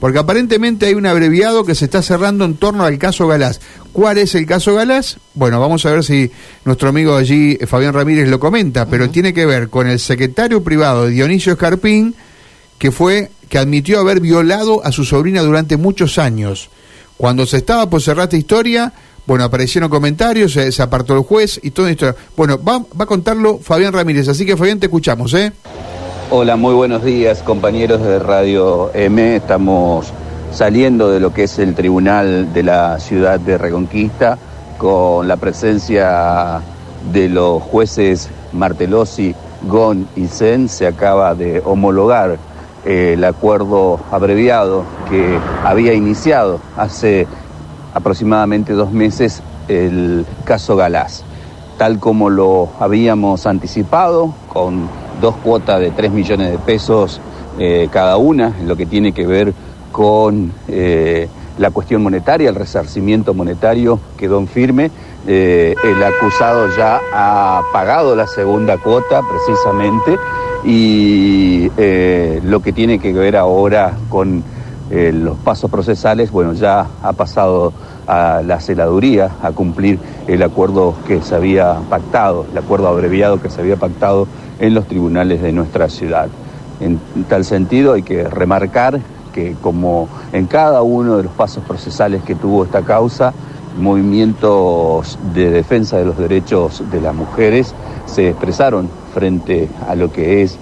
porque aparentemente hay un abreviado que se está cerrando en torno al caso Galás. ¿Cuál es el caso Galás? Bueno, vamos a ver si nuestro amigo allí, eh, Fabián Ramírez, lo comenta, pero tiene que ver con el secretario privado de Dionisio Escarpín, que fue, que admitió haber violado a su sobrina durante muchos años. Cuando se estaba por cerrar esta historia, bueno, aparecieron comentarios, se, apartó el juez y todo esto. Bueno, va, va a contarlo Fabián Ramírez, así que Fabián te escuchamos, ¿eh? Hola, muy buenos días compañeros de Radio M. Estamos saliendo de lo que es el Tribunal de la Ciudad de Reconquista con la presencia de los jueces Martelossi, Gon y Zen. Se acaba de homologar eh, el acuerdo abreviado que había iniciado hace aproximadamente dos meses el caso Galás. Tal como lo habíamos anticipado, con dos cuotas de 3 millones de pesos eh, cada una, en lo que tiene que ver con eh, la cuestión monetaria, el resarcimiento monetario quedó en firme. Eh, el acusado ya ha pagado la segunda cuota precisamente y lo que tiene que ver ahora con los pasos procesales, bueno, ya ha pasado a la celaduría a cumplir el acuerdo que se había pactado, el acuerdo abreviado que se había pactado en los tribunales de nuestra ciudad. En tal sentido hay que remarcar que como en cada uno de los pasos procesales que tuvo esta causa, movimientos de defensa de los derechos de las mujeres se expresaron frente a lo que es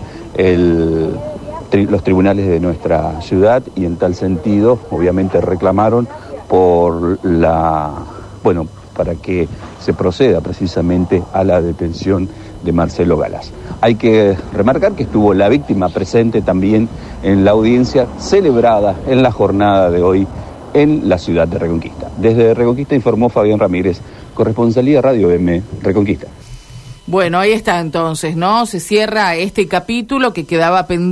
los tribunales de nuestra ciudad y en tal sentido obviamente reclamaron por la bueno para que se proceda precisamente a la detención de Marcelo Galas. Hay que remarcar que estuvo la víctima presente también en la audiencia celebrada en la jornada de hoy en la ciudad de Reconquista. Desde Reconquista informó Fabián Ramírez, corresponsalía Radio M, Reconquista. Bueno, ahí está entonces, ¿no? Se cierra este capítulo que quedaba pendiente.